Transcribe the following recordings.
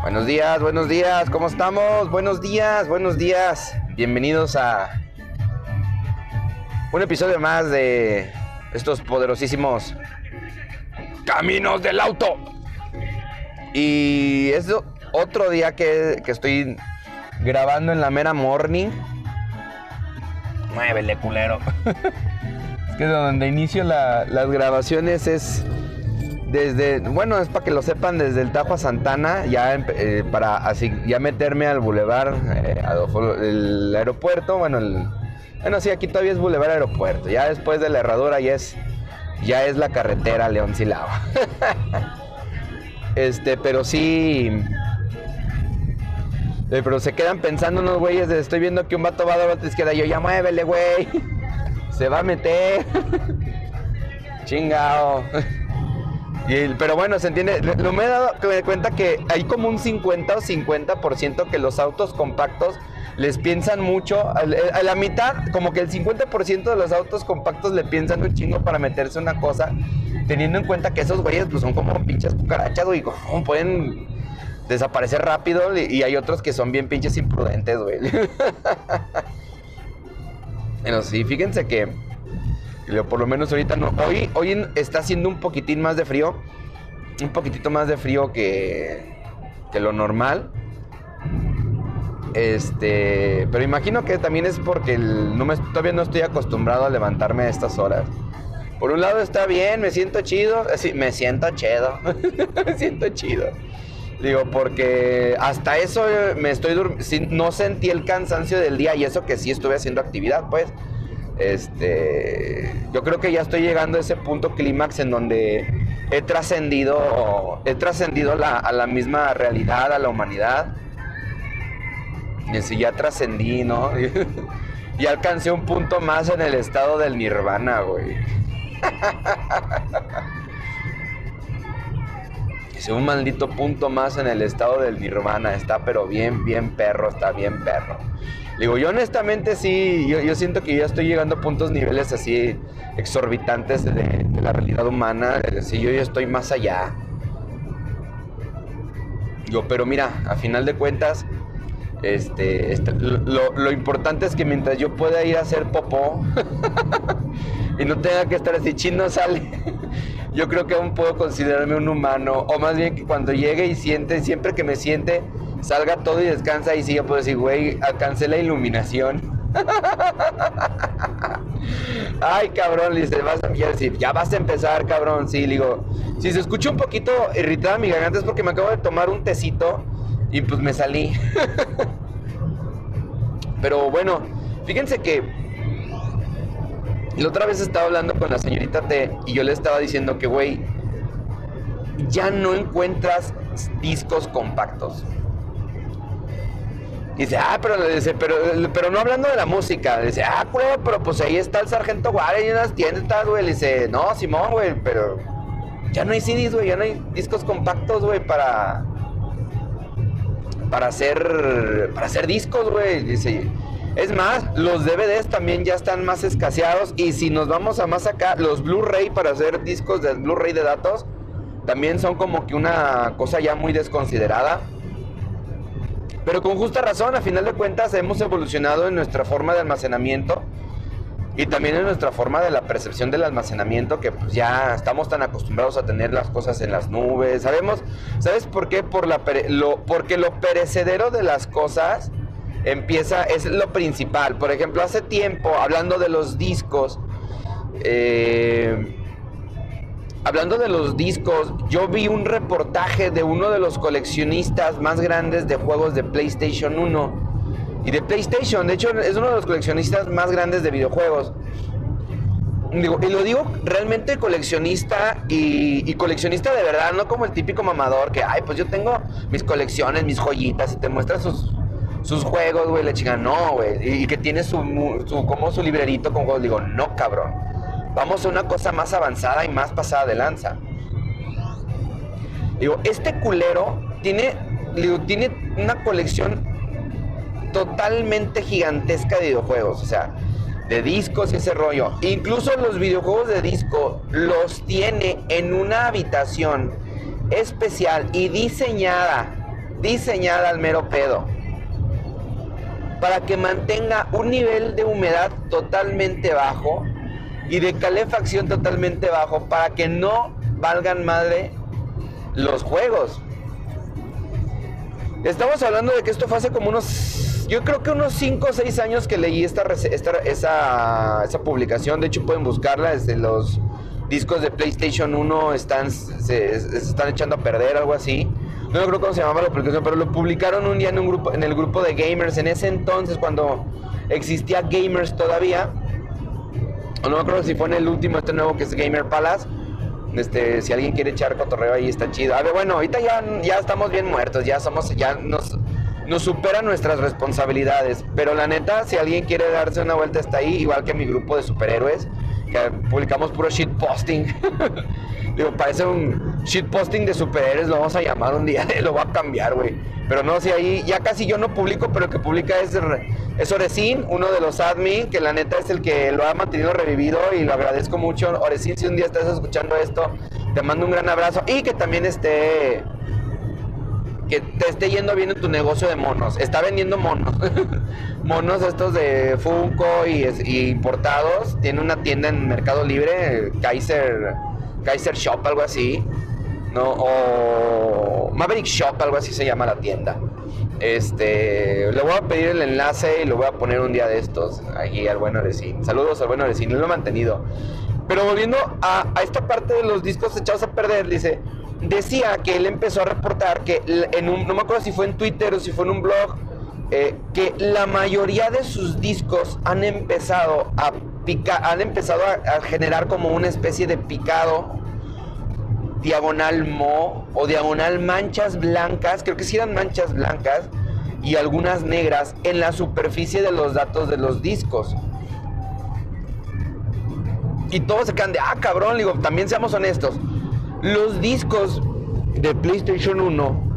Buenos días, buenos días, ¿cómo estamos? Buenos días, buenos días. Bienvenidos a un episodio más de estos poderosísimos Caminos del Auto. Y es otro día que, que estoy grabando en la mera morning. Muévele, culero. es que donde inicio las grabaciones es desde, bueno, es para que lo sepan, desde el Tajo a Santana, ya eh, para así, ya meterme al bulevar, eh, el aeropuerto, bueno, el, bueno, sí, aquí todavía es bulevar aeropuerto, ya después de la herradura ya es, ya es la carretera León Silao. este, pero sí, eh, pero se quedan pensando unos güeyes, estoy viendo que un vato va a dar izquierda, yo ya muévele, güey, se va a meter, chingao pero bueno, se entiende. Lo me he dado cuenta que hay como un 50 o 50% que los autos compactos les piensan mucho. A la mitad, como que el 50% de los autos compactos le piensan un chingo para meterse una cosa, teniendo en cuenta que esos güeyes pues, son como pinches cucarachas, güey. Como pueden desaparecer rápido y hay otros que son bien pinches imprudentes, güey. bueno, sí, fíjense que por lo menos ahorita no. Hoy, hoy está haciendo un poquitín más de frío. Un poquitito más de frío que, que lo normal. Este, pero imagino que también es porque no me, todavía no estoy acostumbrado a levantarme a estas horas. Por un lado está bien, me siento chido, sí, me siento chido, me siento chido. Digo, porque hasta eso me estoy no sentí el cansancio del día y eso que sí estuve haciendo actividad, pues. Este, yo creo que ya estoy llegando a ese punto clímax en donde he trascendido, he trascendido a la misma realidad, a la humanidad. Y si ya trascendí, ¿no? y alcancé un punto más en el estado del nirvana, güey. Hice un maldito punto más en el estado del nirvana. Está pero bien, bien perro, está bien perro. Digo, yo honestamente sí, yo, siento que ya estoy llegando a puntos niveles así exorbitantes de, la realidad humana. Sí, yo ya estoy más allá. Digo, pero mira, a final de cuentas, este, este lo, importante es que mientras yo pueda ir a hacer popó y no tenga que estar así, chino sale, yo creo que aún puedo considerarme un humano. O más bien que cuando llegue y siente, siempre que me siente, salga todo y descansa y sí, yo puedo decir, güey, alcancé la iluminación. Ay, cabrón, le dice, ya vas a empezar, cabrón. Sí, digo, si se escucha un poquito irritada mi garganta es porque me acabo de tomar un tecito y pues me salí. Pero bueno, fíjense que la otra vez estaba hablando con la señorita T y yo le estaba diciendo que, güey, ya no encuentras discos compactos dice, ah, pero, dice, pero, pero no hablando de la música. Dice, ah, güey, pero pues ahí está el Sargento Juárez y unas tiendas, güey. Le dice, no, Simón, güey, pero ya no hay CDs, güey, ya no hay discos compactos, güey, para. Para hacer. Para hacer discos, güey. Dice. Es más, los DVDs también ya están más escaseados. Y si nos vamos a más acá, los Blu-ray para hacer discos de Blu-ray de datos. También son como que una cosa ya muy desconsiderada. Pero con justa razón, a final de cuentas hemos evolucionado en nuestra forma de almacenamiento y también en nuestra forma de la percepción del almacenamiento que pues ya estamos tan acostumbrados a tener las cosas en las nubes. Sabemos, ¿sabes por qué? Por la lo, porque lo perecedero de las cosas empieza, es lo principal. Por ejemplo, hace tiempo, hablando de los discos, eh, hablando de los discos, yo vi un reportaje de uno de los coleccionistas más grandes de juegos de PlayStation 1 y de PlayStation. De hecho, es uno de los coleccionistas más grandes de videojuegos. y lo digo realmente coleccionista y, coleccionista de verdad, no como el típico mamador que, ay, pues yo tengo mis colecciones, mis joyitas y te muestra sus, sus juegos, güey, la chica, no, güey, y, que tiene su, su, como su librerito con juegos. Digo, no, cabrón Vamos a una cosa más avanzada y más pasada de lanza. Digo, este culero tiene, tiene una colección totalmente gigantesca de videojuegos. O sea, de discos y ese rollo. Incluso los videojuegos de disco los tiene en una habitación especial y diseñada diseñada al mero pedo para que mantenga un nivel de humedad totalmente bajo y de calefacción totalmente bajo para que no valgan madre los juegos. Estamos hablando de que esto fue hace como unos, yo creo que unos 5 o 6 años que leí esta, esa, esa publicación. De hecho, pueden buscarla desde los discos de PlayStation 1 están, se, están echando a perder, algo así. No creo cómo se llamaba la publicación, pero lo publicaron un día en, un grupo, en el grupo de gamers. En ese entonces, cuando existía gamers todavía, no me acuerdo si fue en el último, este nuevo que es Gamer Palace este, si alguien quiere echar cotorreo ahí está chido. A ver, bueno, ahorita ya, ya estamos bien muertos, ya somos, ya nos, nos superan nuestras responsabilidades. Pero la neta, si alguien quiere darse una vuelta está ahí, igual que mi grupo de superhéroes, que publicamos puro shitposting. Digo, parece un shitposting de superhéroes, lo vamos a llamar un día, lo va a cambiar, güey. Pero no, si ahí ya casi yo no publico, pero el que publica es, es uno de los admin, que la neta es el que lo ha mantenido revivido y lo agradezco mucho. Orecín, si un día estás escuchando esto, te mando un gran abrazo y que también esté que te esté yendo bien en tu negocio de monos. Está vendiendo monos. monos estos de Funko y, importados. Tiene una tienda en Mercado Libre, Kaiser, Kaiser Shop, algo así. ¿no? O Maverick Shop, algo así se llama la tienda. Este, le voy a pedir el enlace y lo voy a poner un día de estos ahí al bueno Arecín. Saludos al bueno Arecín, lo he mantenido. Pero volviendo a, esta parte de los discos echados a perder, dice, decía que él empezó a reportar que en un, no me acuerdo si fue en Twitter o si fue en un blog, eh, que la mayoría de sus discos han empezado a picar, han empezado a generar como una especie de picado diagonal mo o diagonal manchas blancas, creo que sí eran manchas blancas y algunas negras en la superficie de los datos de los discos. Y todos se quedan de, ah, cabrón, digo, también seamos honestos. Los discos de PlayStation 1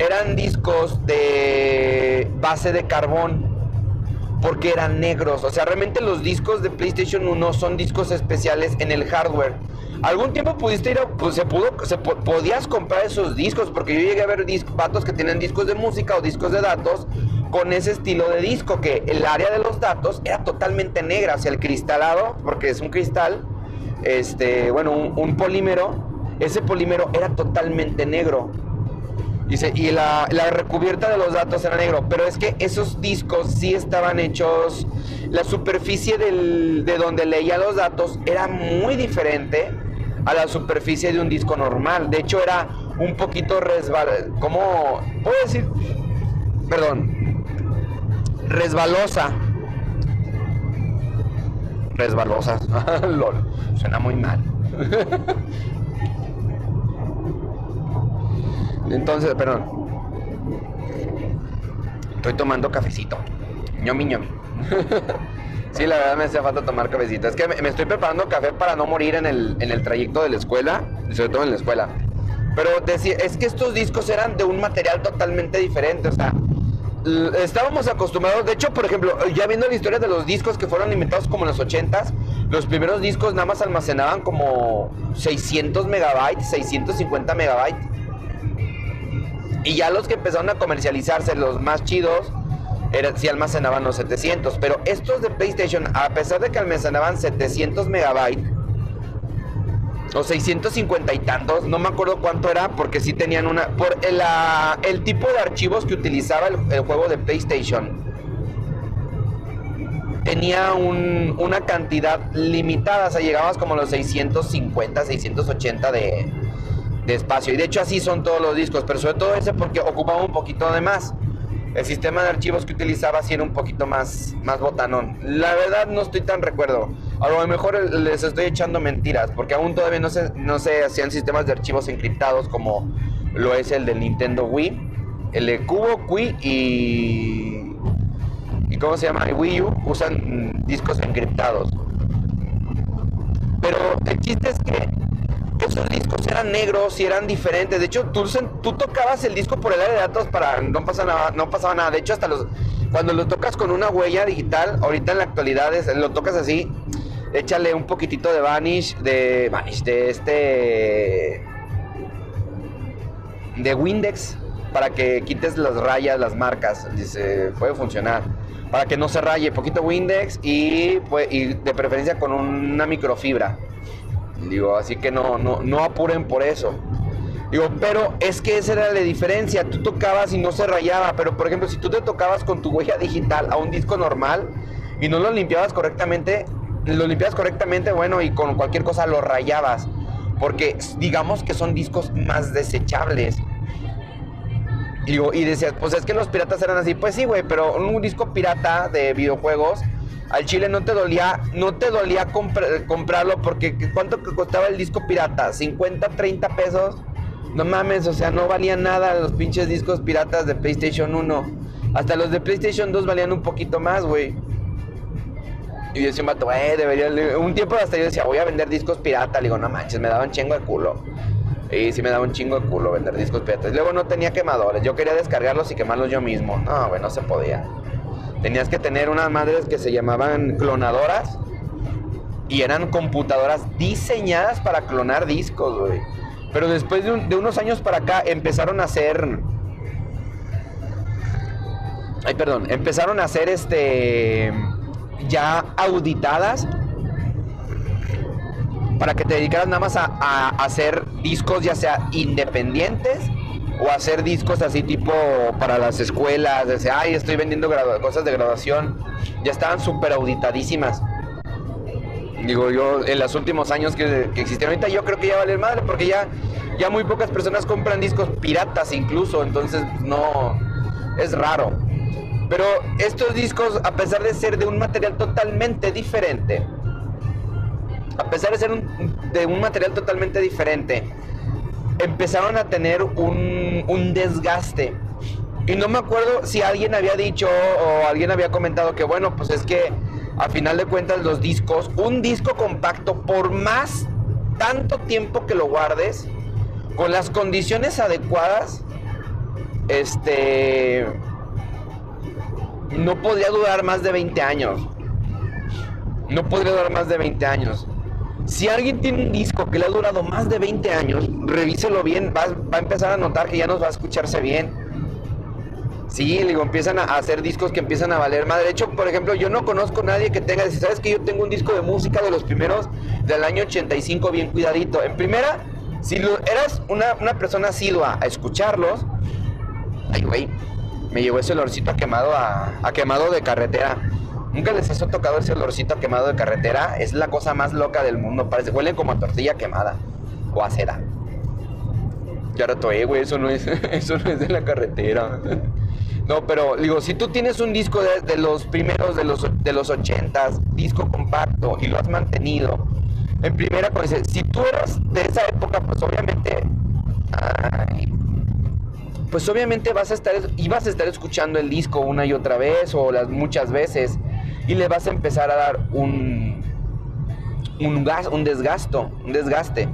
eran discos de base de carbón porque eran negros. O sea, realmente los discos de PlayStation 1 son discos especiales en el hardware. Algún tiempo pudiste ir, a, pues se pudo, se podías comprar esos discos, porque yo llegué a ver patos que tienen discos de música o discos de datos con ese estilo de disco, que el área de los datos era totalmente negra, o sea, el cristalado, porque es un cristal, este, bueno, un polímero, ese polímero era totalmente negro. Dice, y la, recubierta de los datos era negro, pero es que esos discos sí estaban hechos, la superficie de donde leía los datos era muy diferente a la superficie de un disco normal. De hecho, era un poquito resbalosa, ¿cómo puedo decir? Perdón, resbalosa. Resbalosa, lol, suena muy mal. Entonces, perdón. Estoy tomando cafecito. ñomi ñomi. sí, la verdad me hace falta tomar cafecito. Es que me, estoy preparando café para no morir en el, en el trayecto de la escuela, sobre todo en la escuela. Pero es que estos discos eran de un material totalmente diferente, o sea, estábamos acostumbrados, de hecho, por ejemplo, ya viendo la historia de los discos que fueron inventados como en los 80s, los primeros discos nada más almacenaban como 600 megabytes, 650 megabytes. Y ya los que empezaron a comercializarse, los más chidos, eran, sí almacenaban los 700. Pero estos de PlayStation, a pesar de que almacenaban 700 megabytes, o 650 y tantos, no me acuerdo cuánto era, porque sí tenían una. Por el, el tipo de archivos que utilizaba el, juego de PlayStation, tenía una cantidad limitada, o sea, llegabas como a los 650, 680 de, de espacio. Y de hecho así son todos los discos, pero sobre todo ese porque ocupaba un poquito de más. El sistema de archivos que utilizaba sí era un poquito más, más botanón. La verdad no estoy tan recuerdo. A lo mejor les estoy echando mentiras, porque aún todavía no se, no se hacían sistemas de archivos encriptados como lo es el del Nintendo Wii. El de Cubo, Wii y... ¿Y cómo se llama? El Wii U usan discos encriptados. Pero el chiste es que esos discos eran negros y eran diferentes. De hecho, tú, tú tocabas el disco por el área de datos para no pasaba nada, no pasaba nada. De hecho, hasta los cuando lo tocas con una huella digital, ahorita en la actualidad lo tocas así, échale un poquitito de vanish, de vanish, de este de Windex para que quites las rayas, las marcas. Dice, puede funcionar. Para que no se raye, poquito Windex y, pues, y de preferencia con una microfibra. Digo, así que no, no, no apuren por eso. Digo, pero es que esa era la diferencia. Tú tocabas y no se rayaba. Pero por ejemplo, si tú te tocabas con tu huella digital a un disco normal y no lo limpiabas correctamente, lo limpiabas correctamente, bueno, y con cualquier cosa lo rayabas. Porque digamos que son discos más desechables. Y, digo, y decías, pues es que los piratas eran así. Pues sí, güey, pero un disco pirata de videojuegos al chile no te dolía, no te dolía comprarlo porque ¿cuánto costaba el disco pirata? ¿50, 30 pesos? No mames, o sea, no valían nada los pinches discos piratas de PlayStation 1. Hasta los de PlayStation 2 valían un poquito más, güey. Y decía, vato, eh, debería. Un tiempo hasta yo decía, voy a vender discos pirata. Le digo, no manches, me daba un chingo de culo. Y sí me daba un chingo de culo vender discos piratas. Luego no tenía quemadores. Yo quería descargarlos y quemarlos yo mismo. No, güey, no se podía. Tenías que tener unas madres que se llamaban clonadoras. Y eran computadoras diseñadas para clonar discos, güey. Pero después de, unos años para acá empezaron a hacer... Ay, perdón. Empezaron a hacer este... Ya auditadas para que te dedicaras nada más a, hacer discos ya sea independientes o hacer discos así tipo para las escuelas, de ay, estoy vendiendo cosas de graduación, ya estaban súper auditadísimas. Digo yo, en los últimos años que, que existieron, ahorita yo creo que ya vale madre, porque ya, ya muy pocas personas compran discos piratas incluso, entonces no, es raro. Pero estos discos, a pesar de ser de un material totalmente diferente, a pesar de ser de un material totalmente diferente, empezaron a tener un, un desgaste. Y no me acuerdo si alguien había dicho o alguien había comentado que, bueno, pues es que a final de cuentas los discos, un disco compacto, por más tanto tiempo que lo guardes, con las condiciones adecuadas, este, no podría durar más de 20 años. No podría durar más de 20 años. Si alguien tiene un disco que le ha durado más de 20 años, revíselo bien, va, va a empezar a notar que ya nos va a escucharse bien Sí, digo, empiezan a hacer discos que empiezan a valer más. De hecho, por ejemplo, yo no conozco a nadie que tenga, si sabes que yo tengo un disco de música de los primeros del año 85 bien cuidadito. En primera, si eras una, persona asidua a escucharlos, ay, güey, me llevó ese olorcito a quemado, a, quemado de carretera. Nunca les ha tocado ese olorcito a quemado de carretera. Es la cosa más loca del mundo. Parece, huelen como a tortilla quemada o a seda. Ya ratoé, güey, eso no es, eso no es de la carretera. No, pero digo, si tú tienes un disco de, los primeros de los, de los 80 disco compacto, y lo has mantenido, en primera pues si tú eras de esa época, pues obviamente, pues obviamente vas a estar, y vas a estar escuchando el disco una y otra vez, o las muchas veces, y le vas a empezar a dar un, un, gas, un desgasto, un desgaste.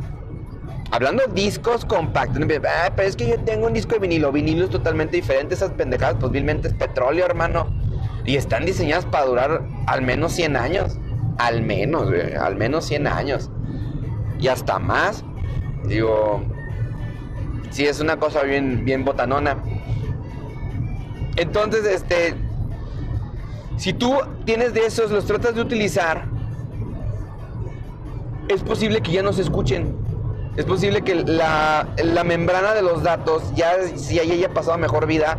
Hablando discos compactos, ah, pero es que yo tengo un disco de vinilo. Vinilo es totalmente diferente. Esas pendejadas, pues vilmente es petróleo, hermano. Y están diseñadas para durar al menos 100 años. Al menos, al menos 100 años. Y hasta más. Digo, sí, es una cosa bien, bien botanona. Entonces, este, si tú tienes de esos, los tratas de utilizar, es posible que ya no se escuchen es posible que la, membrana de los datos ya, si haya pasado mejor vida,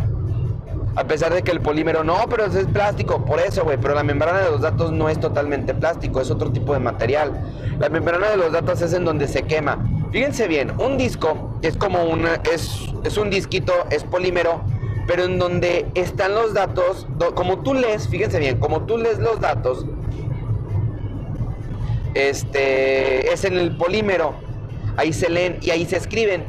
a pesar de que el polímero no, pero es plástico, por eso, güey, pero la membrana de los datos no es totalmente plástico, es otro tipo de material. La membrana de los datos es en donde se quema. Fíjense bien, un disco es como una, es, es un disquito, es polímero, pero en donde están los datos, como tú lees, fíjense bien, como tú lees los datos, este, es en el polímero ahí se leen y ahí se escriben.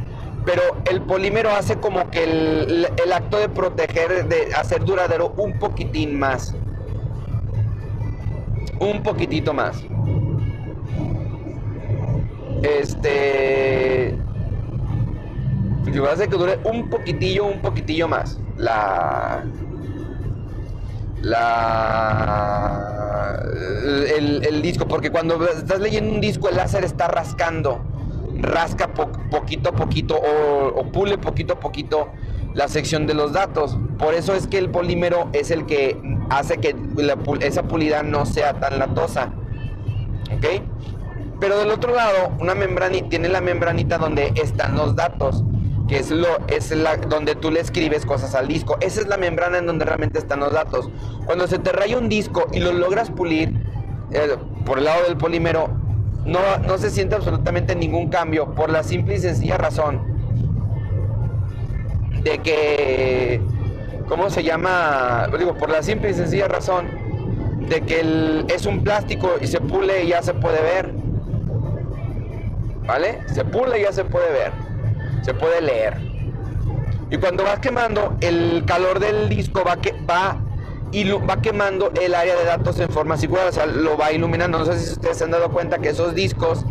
Pero el polímero hace como que el, acto de proteger, de hacer duradero un poquitín más. Un poquitito más. Este. Hace que dure un poquitillo, un poquitillo más. La. La. El disco. Porque cuando estás leyendo un disco, el láser está rascando rasca poquito a poquito o, pule poquito a poquito la sección de los datos. Por eso es que el polímero es el que hace que esa pulida no sea tan latosa. ¿Ok? Pero del otro lado, una membranita tiene la membranita donde están los datos, que es lo es la donde tú le escribes cosas al disco. Esa es la membrana en donde realmente están los datos. Cuando se te raya un disco y lo logras pulir eh, por el lado del polímero, no, no se siente absolutamente ningún cambio por la simple y sencilla razón de que, ¿cómo se llama? Digo, por la simple y sencilla razón de que es un plástico y se pule y ya se puede ver. ¿Vale? Se pule y ya se puede ver. Se puede leer. Y cuando vas quemando, el calor del disco va, que, va, y va quemando el área de datos en forma circular, o sea, lo va iluminando. No sé si ustedes se han dado cuenta que esos discos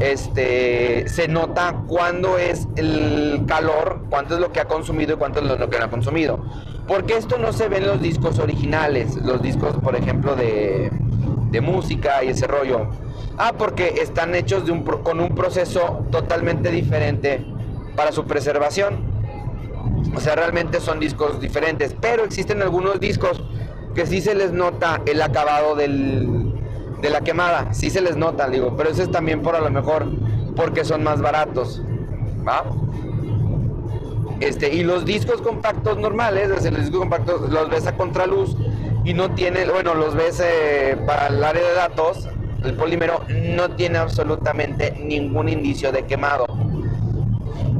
este, se nota cuándo es el calor, cuánto es lo que ha consumido y cuánto es lo que no ha consumido. Porque esto no se ve en los discos originales, los discos, por ejemplo, de, música y ese rollo. Ah, porque están hechos de un, con un proceso totalmente diferente para su preservación. O sea, realmente son discos diferentes, pero existen algunos discos que sí se les nota el acabado del, de la quemada, sí se les nota, digo, pero eso es también por a lo mejor porque son más baratos, ¿va? Este, y los discos compactos normales, los discos compactos los ves a contraluz y no tiene, bueno, los ves eh, para el área de datos, el polímero no tiene absolutamente ningún indicio de quemado.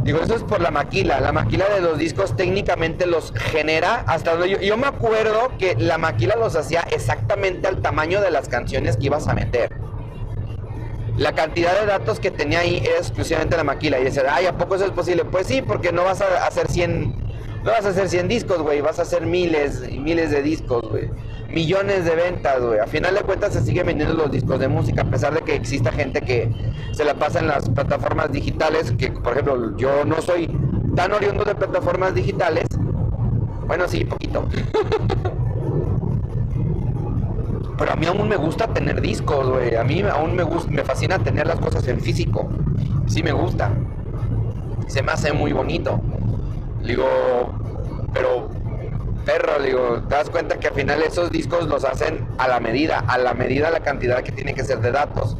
Digo, eso es por la maquila. La maquila de los discos técnicamente los genera hasta donde yo, yo me acuerdo que la maquila los hacía exactamente al tamaño de las canciones que ibas a meter. La cantidad de datos que tenía ahí era exclusivamente la maquila. Y decía, ay, ¿a poco eso es posible? Pues sí, porque no vas a hacer 100, no vas a hacer 100 discos, güey. Vas a hacer miles y miles de discos, güey millones de ventas, güey. A final de cuentas se siguen vendiendo los discos de música, a pesar de que exista gente que se la pasa en las plataformas digitales, que por ejemplo yo no soy tan oriundo de plataformas digitales. Bueno, sí, poquito. Pero a mí aún me gusta tener discos, güey. A mí aún me gusta, me fascina tener las cosas en físico. Sí me gusta. Se me hace muy bonito. Digo, pero perro, te das cuenta que al final esos discos los hacen a la medida, a la medida la cantidad que tiene que ser de datos.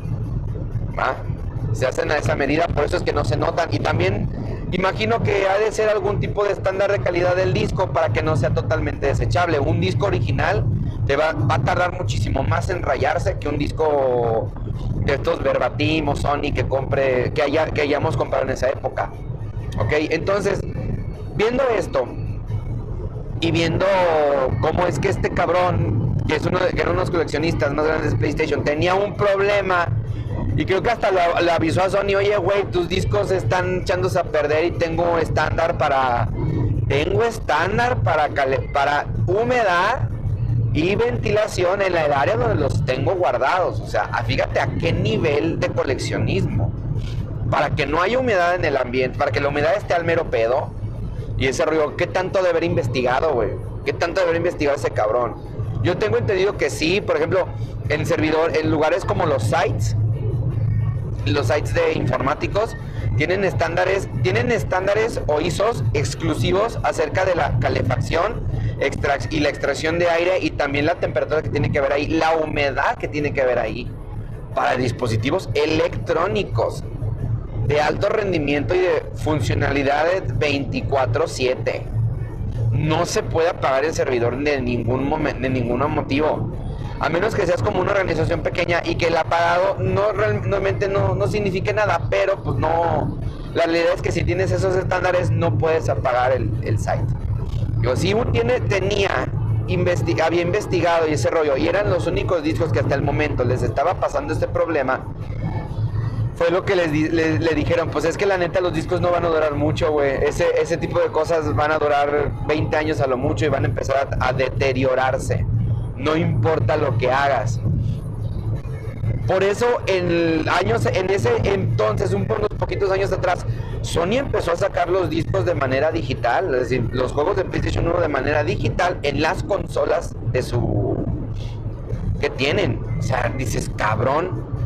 Se hacen a esa medida, por eso es que no se notan. Y también imagino que ha de ser algún tipo de estándar de calidad del disco para que no sea totalmente desechable. Un disco original te va, a tardar muchísimo más en rayarse que un disco de estos verbatim o Sony que compre, que, que hayamos comprado en esa época. Entonces, viendo esto, y viendo cómo es que este cabrón, que es uno de, que era uno de los coleccionistas más grandes de PlayStation, tenía un problema y creo que hasta le avisó a Sony, oye, güey, tus discos están echándose a perder y tengo estándar para... Tengo estándar para, para humedad y ventilación en el área donde los tengo guardados. O sea, fíjate a qué nivel de coleccionismo. Para que no haya humedad en el ambiente, para que la humedad esté al mero pedo, y ese rollo, ¿qué tanto de haber investigado, güey? ¿Qué tanto de haber investigado ese cabrón? Yo tengo entendido que sí, por ejemplo, en servidor, en lugares como los sites, los sites de informáticos, tienen estándares, tienen estándares o ISOs exclusivos acerca de la calefacción y la extracción de aire y también la temperatura que tiene que haber ahí, la humedad que tiene que haber ahí para dispositivos electrónicos de alto rendimiento y de funcionalidades 24/7. No se puede apagar el servidor de ningún momento, de ningún motivo. A menos que seas como una organización pequeña y que el apagado no realmente no, no signifique nada, pero pues no. La realidad es que si tienes esos estándares no puedes apagar el, el site. Yo si tiene, tenía había investigado y ese rollo, y eran los únicos discos que hasta el momento les estaba pasando este problema, fue lo que les, le dijeron, pues es que la neta los discos no van a durar mucho, güey. Ese, ese tipo de cosas van a durar 20 años a lo mucho y van a empezar a, deteriorarse. No importa lo que hagas. Por eso en años, en ese entonces, un unos poquitos años atrás, Sony empezó a sacar los discos de manera digital, es decir, los juegos de PlayStation 1 de manera digital en las consolas de su que tienen. O sea, dices, cabrón,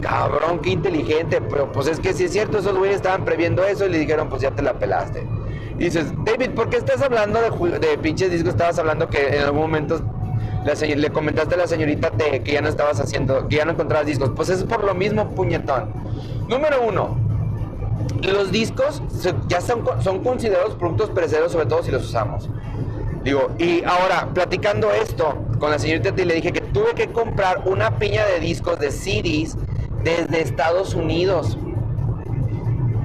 cabrón, qué inteligente, pero pues es que si es cierto, esos güeyes estaban previendo eso y le dijeron, pues ya te la pelaste. dices, David, ¿por qué estás hablando de, de pinches discos? Estabas hablando que en algún momento le comentaste a la señorita que ya no estabas haciendo, que ya no encontrabas discos. Pues es por lo mismo, puñetón. Número uno, los discos ya son, son considerados productos perecederos, sobre todo si los usamos. Digo, y ahora, platicando esto con la señorita, le dije que tuve que comprar una piña de discos de CDs desde Estados Unidos.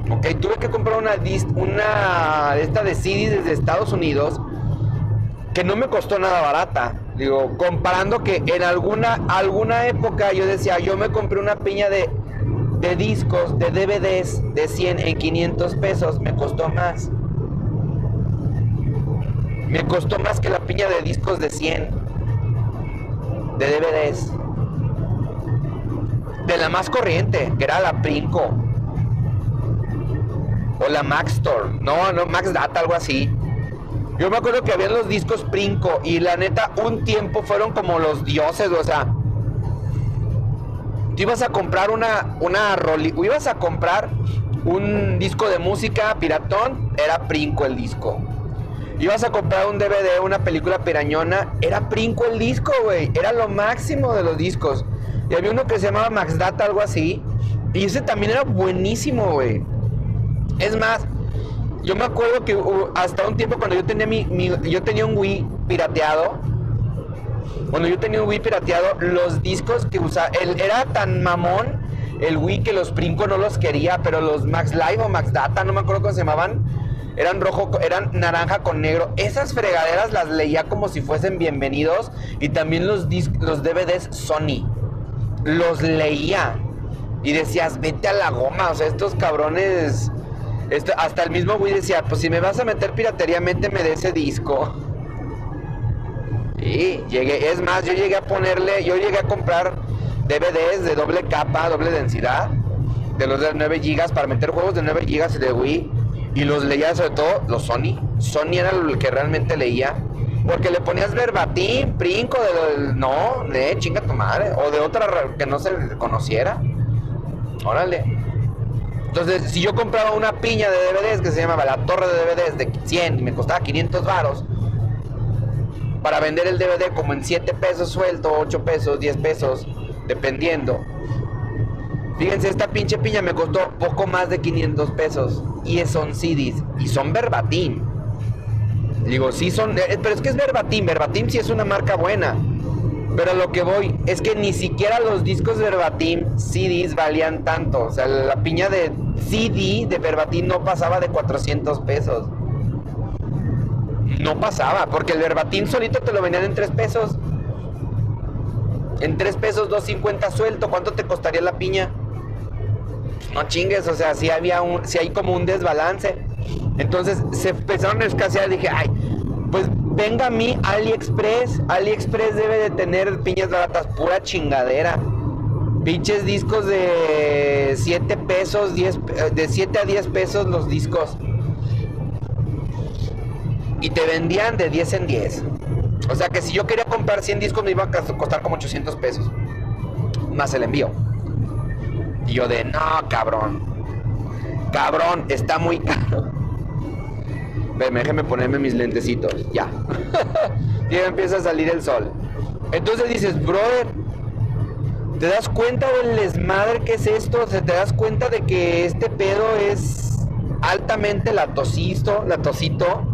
Ok, tuve que comprar una, una esta de CDs desde Estados Unidos que no me costó nada barata. Digo, comparando que en alguna, alguna época yo decía, yo me compré una piña de, de discos, de DVDs de 100 en 500 pesos, me costó más. Me costó más que la piña de discos de 100, de DVDs. De la más corriente, que era la Princo. O la Max Store. No, no, Max Data, algo así. Yo me acuerdo que había los discos Princo y la neta, un tiempo fueron como los dioses, o sea. Tú ibas a comprar una, una roli, ibas a comprar un disco de música piratón, era Princo el disco. Ibas a comprar un DVD, una película pirañona, era Princo el disco, güey. Era lo máximo de los discos. Y había uno que se llamaba Max Data, algo así. Y ese también era buenísimo, güey. Es más, yo me acuerdo que hasta un tiempo cuando yo tenía mi, yo tenía un Wii pirateado, cuando yo tenía un Wii pirateado, los discos que usaba, él era tan mamón el Wii que los Princo no los quería, pero los Max Live o Max Data, no me acuerdo cómo se llamaban, eran rojo, eran naranja con negro. Esas fregaderas las leía como si fuesen bienvenidos y también los, los DVDs Sony. Los leía y decías, vete a la goma, o sea, estos cabrones hasta el mismo Wii decía, pues si me vas a meter piratería, méteme de ese disco. Y llegué, es más, yo llegué a ponerle, yo llegué a comprar DVDs de doble capa, doble densidad, de los de 9 GB para meter juegos de 9 GB de Wii. Y los leía sobre todo los Sony. Sony era el que realmente leía. Porque le ponías verbatim, brinco de no, de chinga tu madre. O de otra que no se conociera. Órale. Entonces, si yo compraba una piña de DVDs que se llamaba la torre de DVDs de 100 y me costaba 500 varos, para vender el DVD como en 7 pesos suelto, 8 pesos, 10 pesos, dependiendo. Fíjense, esta pinche piña me costó poco más de 500 pesos. Y son CDs. Y son verbatim. Digo, sí son. Eh, pero es que es verbatim. Verbatim sí es una marca buena. Pero lo que voy es que ni siquiera los discos verbatim CDs valían tanto. O sea, la piña de CD de verbatim no pasaba de 400 pesos. No pasaba, porque el verbatim solito te lo vendían en 3 pesos. En 3 pesos, 2.50 suelto. ¿Cuánto te costaría la piña? No chingues, o sea, si había un, si hay como un desbalance. Entonces se empezaron a escasear. Dije, ay, pues venga a mí AliExpress. AliExpress debe de tener piñas baratas, pura chingadera. Pinches discos de 7 pesos, 10, de 7 a 10 pesos los discos. Y te vendían de 10 en 10. O sea que si yo quería comprar 100 discos me iba a costar como 800 pesos. Más el envío. Y yo de, no, cabrón. Cabrón, está muy caro. Déjeme ponerme mis lentecitos. Ya. ya empieza a salir el sol. Entonces dices, brother, ¿te das cuenta del desmadre que es esto? ¿Te das cuenta de que este pedo es altamente latosito, latosito?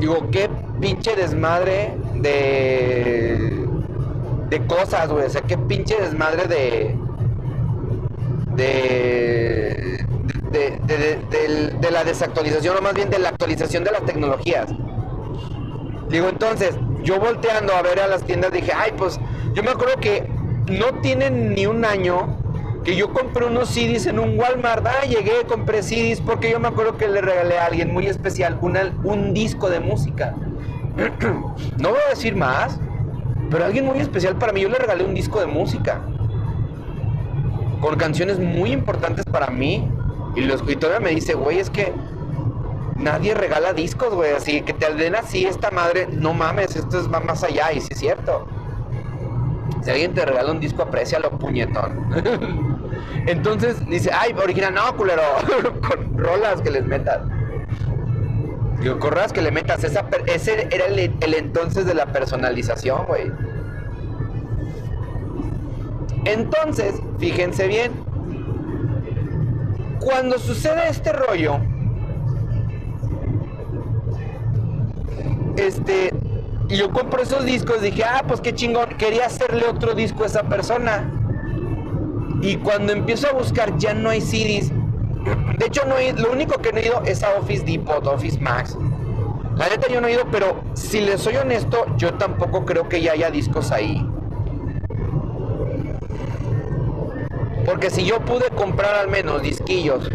Digo, qué pinche desmadre de de cosas, güey. O sea, qué pinche desmadre de. De. De, la desactualización, o más bien de la actualización de las tecnologías. Digo, entonces, yo volteando a ver a las tiendas dije, ay, pues yo me acuerdo que no tienen ni un año que yo compré unos CDs en un Walmart. Ah, llegué, compré CDs porque yo me acuerdo que le regalé a alguien muy especial un disco de música. no voy a decir más, pero alguien muy especial para mí, yo le regalé un disco de música. Con canciones muy importantes para mí. Y, los, y me dice, güey, es que nadie regala discos, güey. Así que te den así esta madre, no mames, esto es, va más allá. Y sí es cierto. Si alguien te regala un disco, lo puñetón. Entonces dice, ay, original, no, culero, con rolas que les metas. Digo, con rolas que le metas, ese era el entonces de la personalización, güey. Entonces, fíjense bien, cuando sucede este rollo, este, yo compro esos discos, dije, ah, pues qué chingón, quería hacerle otro disco a esa persona. Y cuando empiezo a buscar, ya no hay CDs. De hecho, no lo único que no he ido es a Office Depot, Office Max. La neta yo no he ido, pero si les soy honesto, yo tampoco creo que ya haya discos ahí. Porque si yo pude comprar al menos disquillos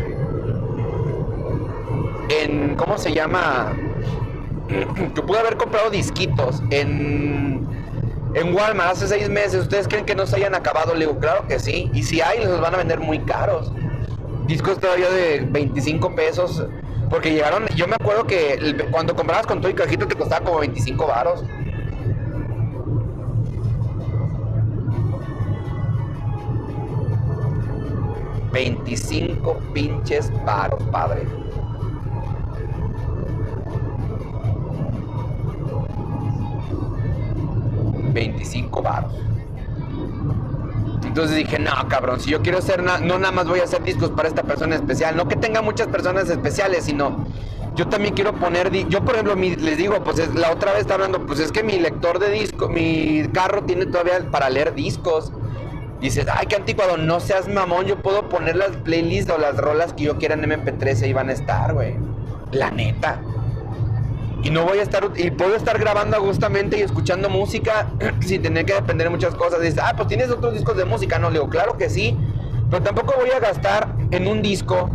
en, ¿cómo se llama? Que pude haber comprado disquitos en, en Walmart hace seis meses. ¿Ustedes creen que no se hayan acabado? Le digo, claro que sí. Y si hay, los van a vender muy caros. Discos todavía de 25 pesos. Porque llegaron, yo me acuerdo que cuando comprabas con todo y cajito te costaba como 25 varos. 25 pinches varos, padre. ...25 varos. Entonces dije, no, cabrón, si yo quiero hacer, no nada más voy a hacer discos para esta persona especial, no que tenga muchas personas especiales, sino yo también quiero poner, yo por ejemplo les digo, pues la otra vez está hablando, pues es que mi lector de disco, mi carro tiene todavía para leer discos dices, ay, qué anticuado, no seas mamón, yo puedo poner las playlists o las rolas que yo quiera en MP3 y van a estar, güey. La neta. Y no voy a estar, y puedo estar grabando justamente y escuchando música sin tener que depender de muchas cosas. Dices, ah, pues tienes otros discos de música. No, le digo, claro que sí, pero tampoco voy a gastar en un disco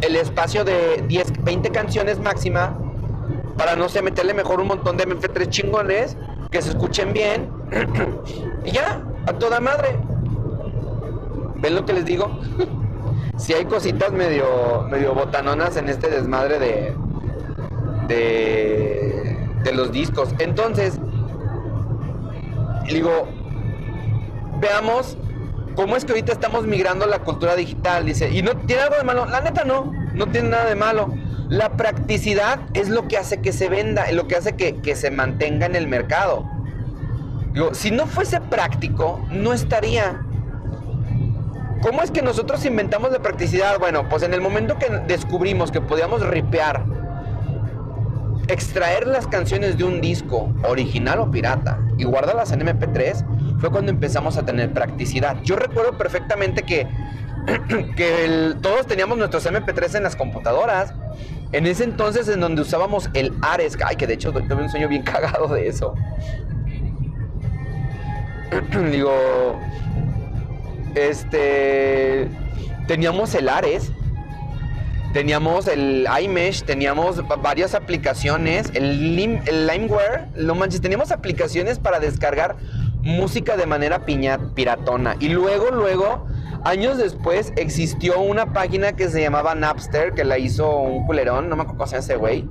el espacio de 10, 20 canciones máxima para, no sé, meterle mejor un montón de MP3 chingones que se escuchen bien y ya, a toda madre. ¿Ven lo que les digo? si hay cositas medio, medio botanonas en este desmadre de, de, de los discos. Entonces, digo, veamos cómo es que ahorita estamos migrando a la cultura digital. Dice, y no tiene algo de malo. La neta no, no tiene nada de malo. La practicidad es lo que hace que se venda, lo que hace que, que se mantenga en el mercado si no fuese práctico, no estaría. ¿Cómo es que nosotros inventamos la practicidad? Bueno, pues en el momento que descubrimos que podíamos ripear, extraer las canciones de un disco, original o pirata, y guardarlas en MP3, fue cuando empezamos a tener practicidad. Yo recuerdo perfectamente que, que todos teníamos nuestros MP3 en las computadoras. En ese entonces en donde usábamos el Ares, ay, que de hecho tuve un sueño bien cagado de eso. digo, este, teníamos el Ares, teníamos el iMesh, teníamos varias aplicaciones, el, el Limeware, no manches, teníamos aplicaciones para descargar música de manera piratona. Y luego, luego, años después, existió una página que se llamaba Napster, que la hizo un culerón, no me acuerdo cómo se ese güey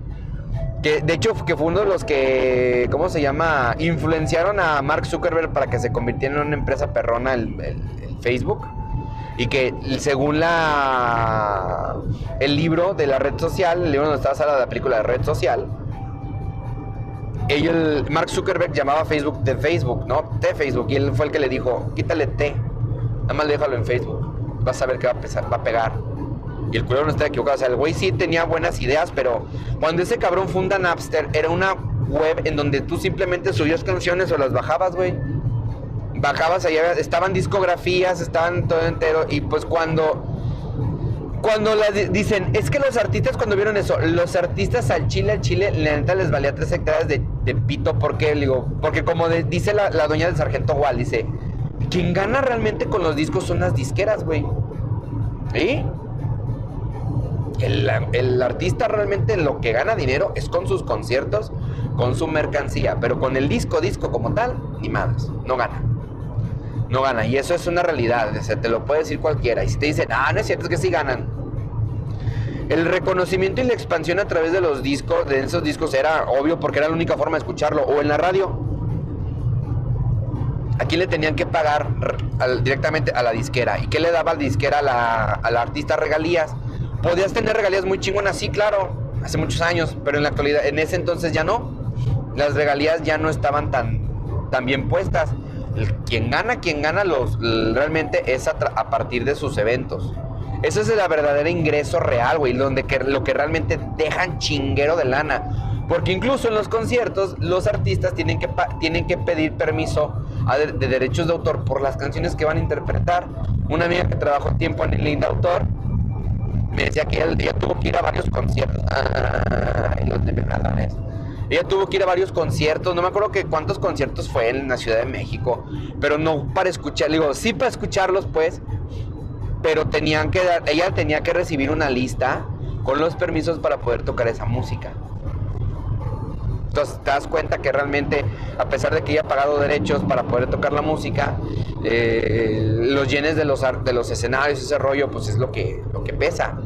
de hecho, que fue uno de los que, ¿cómo se llama? Influenciaron a Mark Zuckerberg para que se convirtiera en una empresa perrona el, Facebook. Y que según la el libro de la red social, el libro donde estaba sala de la película de red social, Mark Zuckerberg llamaba Facebook de Facebook, ¿no? De Facebook. Y él fue el que le dijo, quítale T, nada más déjalo en Facebook. Vas a ver que va a, va a pegar. Y el culero no está equivocado. O sea, el güey sí tenía buenas ideas, pero cuando ese cabrón funda Napster, era una web en donde tú simplemente subías canciones o las bajabas, güey. Bajabas allá, estaban discografías, estaban todo entero. Y pues cuando cuando las dicen, es que los artistas cuando vieron eso, los artistas al Chile, al Chile, la neta les valía tres hectáreas de, pito, ¿por qué? digo, porque como dice la, la, doña del Sargento Wall, dice, quien gana realmente con los discos son las disqueras, güey. ¿Sí? El, artista realmente lo que gana dinero es con sus conciertos, con su mercancía, pero con el disco, disco como tal, ni más, no gana. No gana, y eso es una realidad, se te lo puede decir cualquiera. Y si te dicen, ah, no es cierto, es que sí ganan. El reconocimiento y la expansión a través de los discos, de esos discos, era obvio porque era la única forma de escucharlo, o en la radio. ¿A quién le tenían que pagar directamente a la disquera? ¿Y qué le daba la disquera a la, artista regalías? Podías tener regalías muy chingonas, sí, claro, hace muchos años, pero en la actualidad, en ese entonces ya no. Las regalías ya no estaban tan, bien puestas. quien gana, quien gana los, realmente es a, partir de sus eventos. Eso es el verdadero ingreso real, güey, donde que, lo que realmente dejan chinguero de lana. Porque incluso en los conciertos los artistas tienen que, tienen que pedir permiso de, derechos de autor por las canciones que van a interpretar. Una amiga que trabajó tiempo en el de autor me decía que ella, tuvo que ir a varios conciertos. Ay, los Ella tuvo que ir a varios conciertos, no me acuerdo que cuántos conciertos fue en la Ciudad de México, pero no para escuchar, digo, sí para escucharlos pues, pero tenían que dar, ella tenía que recibir una lista con los permisos para poder tocar esa música. Entonces te das cuenta que realmente, a pesar de que ella ha pagado derechos para poder tocar la música, eh, los yenes de los, de los escenarios, ese rollo, pues es lo que, lo que pesa.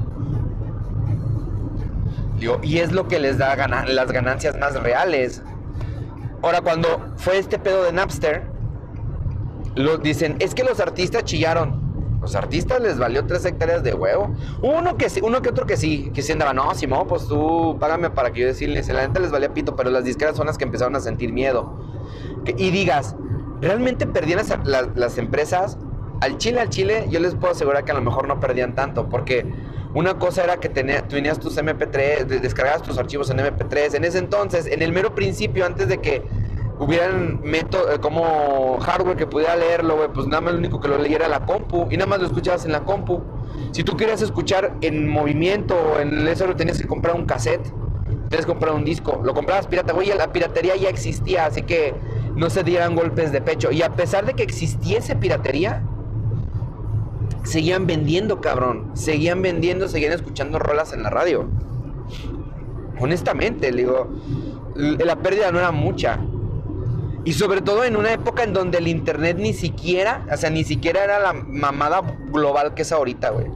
y es lo que les da las ganancias más reales. Ahora, cuando fue este pedo de Napster, lo, dicen, es que los artistas chillaron. Los artistas les valió tres hectáreas de huevo. Uno que sí, uno que otro que sí, que sí andaba, no, Simón, pues tú págame para que yo decirles. La gente les valía pito, pero las disqueras son las que empezaron a sentir miedo. y digas, ¿realmente perdían las, empresas? Al Chile, al Chile, yo les puedo asegurar que a lo mejor no perdían tanto, porque una cosa era que tenías tus MP3, descargabas tus archivos en MP3. En ese entonces, en el mero principio, antes de que hubieran método, eh, como hardware que pudiera leerlo, pues nada más lo único que lo leyera la compu y nada más lo escuchabas en la compu. Si tú querías escuchar en movimiento o en eso tenías que comprar un cassette, tenías que comprar un disco, lo comprabas pirata, güey, la piratería ya existía, así que no se dieran golpes de pecho. Y a pesar de que existiese piratería, seguían vendiendo, cabrón, seguían vendiendo, seguían escuchando rolas en la radio. Honestamente, digo, la pérdida no era mucha. Y sobre todo en una época en donde el internet ni siquiera, o sea, ni siquiera era la mamada global que es ahorita, güey.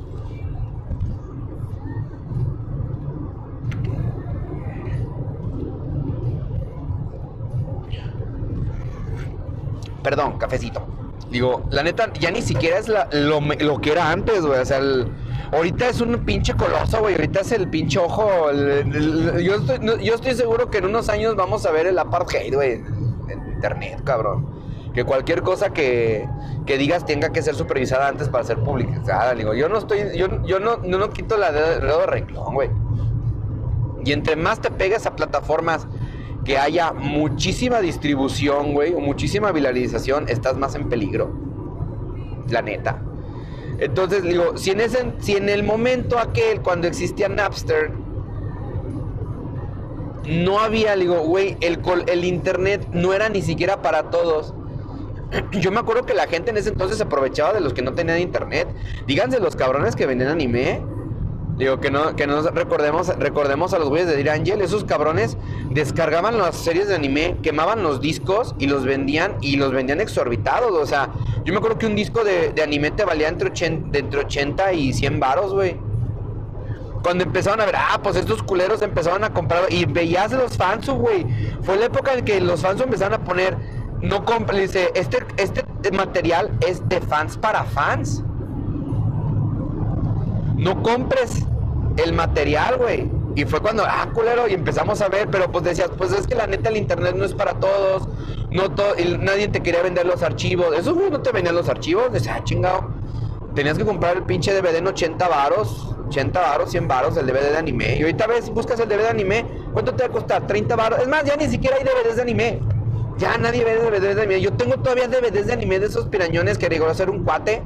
Perdón, cafecito. Digo, la neta, ya ni siquiera es lo, que era antes, güey. O sea, ahorita es un pinche coloso, güey. Ahorita es el pinche ojo. yo, estoy, yo estoy seguro que en unos años vamos a ver el apartheid, güey internet, cabrón. Que cualquier cosa que, que digas tenga que ser supervisada antes para ser publicada. Digo, yo no estoy, yo, yo no, no, quito la dedo de renglón, güey. Y entre más te pegues a plataformas que haya muchísima distribución, güey, o muchísima viralización, estás más en peligro. La neta. Entonces, digo, si en, ese, si en el momento aquel, cuando existía Napster, no había, digo, güey, el, el internet no era ni siquiera para todos. Yo me acuerdo que la gente en ese entonces se aprovechaba de los que no tenían internet. Díganse los cabrones que vendían anime. Digo, que no, que no recordemos, recordemos a los güeyes de Dear Angel, esos cabrones descargaban las series de anime, quemaban los discos y los vendían y los vendían exorbitados. O sea, yo me acuerdo que un disco de, anime te valía entre 80, entre 80 y 100 varos, güey. Cuando empezaron a ver, ah, pues estos culeros empezaron a comprar y veías los fans, güey. Fue la época en que los fans empezaron a poner, no compre, dice, este, este material es de fans para fans. No compres el material, güey. Y fue cuando, ah, culero, y empezamos a ver, pero pues decías, pues es que la neta el internet no es para todos, no todo, nadie te quería vender los archivos. Esos güey no te venían los archivos, decía, ah, chingado. Tenías que comprar el pinche DVD en 80 varos 80 baros, 100 baros el DVD de anime. Y ahorita ves, buscas el DVD de anime, ¿cuánto te va a costar? 30 baros. Es más, ya ni siquiera hay DVDs de anime. Ya nadie ve DVDs de anime. Yo tengo todavía DVDs de anime de esos pirañones que llegó a ser un cuate.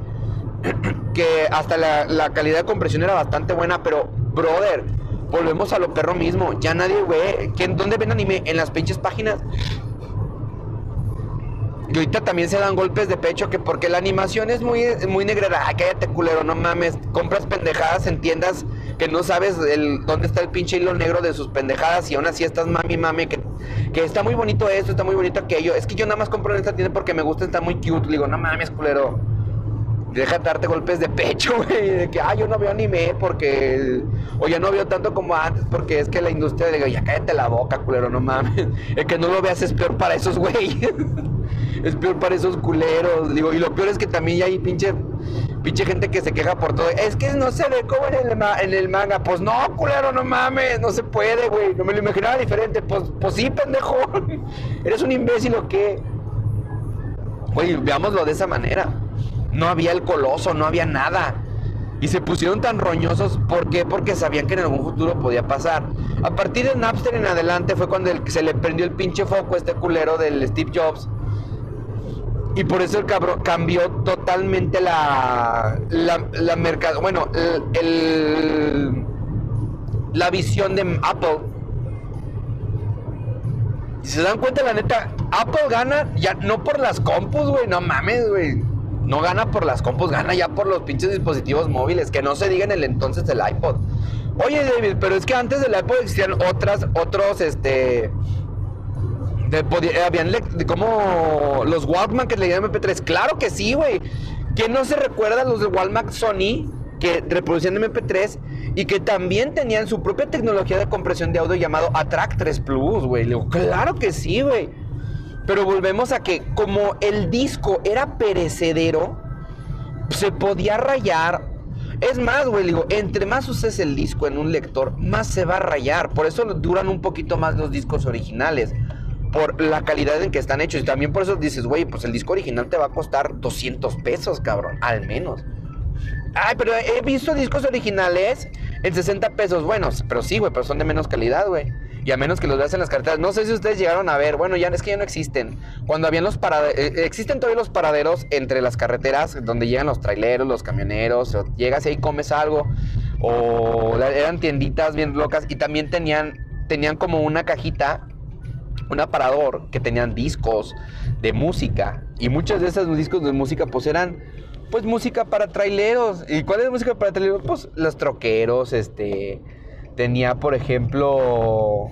Que hasta la, la calidad de compresión era bastante buena, pero, brother, volvemos a lo perro mismo. Ya nadie ve. ¿Dónde ven anime? En las pinches páginas y ahorita también se dan golpes de pecho que porque la animación es muy, muy negrera. Cállate culero, no mames. Compras pendejadas en tiendas que no sabes dónde está el pinche hilo negro de sus pendejadas y aún así estás mami mami que, que está muy bonito esto, está muy bonito aquello. Es que yo nada más compro en esta tienda porque me gusta, está muy cute. Le digo, no mames, culero. Déjate darte golpes de pecho, güey. De que, ah, yo no veo anime porque. O ya no veo tanto como antes porque es que la industria. Le digo, ya cállate la boca, culero, no mames. El que no lo veas es peor para esos güeyes. Es peor para esos culeros. Digo, y lo peor es que también hay pinche, pinche gente que se queja por todo. Es que no se ve como en el, en el manga. Pues no, culero, no mames. No se puede, güey. No me lo imaginaba diferente. Pues, pues sí, pendejo. ¿Eres un imbécil o qué? Güey, veámoslo de esa manera. No había el coloso, no había nada. Y se pusieron tan roñosos, ¿por qué? Porque sabían que en algún futuro podía pasar. A partir de Napster en adelante fue cuando se le prendió el pinche foco a este culero del Steve Jobs. Y por eso el cabrón cambió totalmente la, la, la mercado, bueno, el, la visión de Apple. Y se dan cuenta, la neta, Apple gana ya no por las compus, güey, no mames, güey no gana por las compus, gana ya por los pinches dispositivos móviles, que no se diga en el entonces del iPod. Oye, David, pero es que antes del iPod existían otras, otros, este... De, habían como los Walkman que leían MP3. Claro que sí, güey. ¿Quién no se recuerda los de Walkman Sony que reproducían MP3 y que también tenían su propia tecnología de compresión de audio llamado Attract 3 Plus, güey? Claro que sí, güey. Pero volvemos a que como el disco era perecedero, se podía rayar. Es más, güey, digo, entre más uses el disco en un lector, más se va a rayar. Por eso duran un poquito más los discos originales. Por la calidad en que están hechos. Y también por eso dices, güey, pues el disco original te va a costar 200 pesos, cabrón. Al menos. Ay, pero he visto discos originales en 60 pesos. Bueno, pero sí, güey, pero son de menos calidad, güey. Y a menos que los veas en las carreteras. No sé si ustedes llegaron a ver. Bueno, ya es que ya no existen. Cuando habían los paraderos. Eh, existen todavía los paraderos entre las carreteras donde llegan los traileros, los camioneros. O llegas y comes algo. O eran tienditas bien locas. Y también tenían, tenían como una cajita un aparador que tenían discos de música y muchos de esos discos de música pues eran pues música para traileros. ¿Y cuál es música para traileros? Pues los troqueros, este tenía, por ejemplo,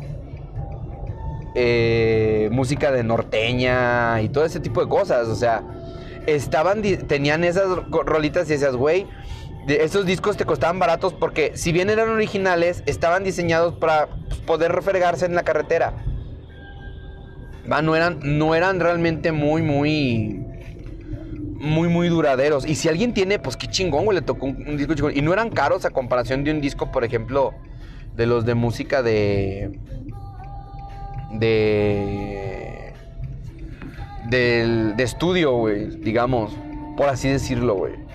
eh, música de norteña y todo ese tipo de cosas. O sea, estaban, tenían esas rolitas y decías, güey, esos discos te costaban baratos porque si bien eran originales, estaban diseñados para pues, poder refregarse en la carretera. No, eran, no eran realmente muy, muy, muy, muy duraderos. Y si alguien tiene, pues qué chingón, güey, le tocó un, disco chingón. Y no eran caros a comparación de un disco, por ejemplo, de los de música de. de. de estudio, güey, digamos, por así decirlo, güey.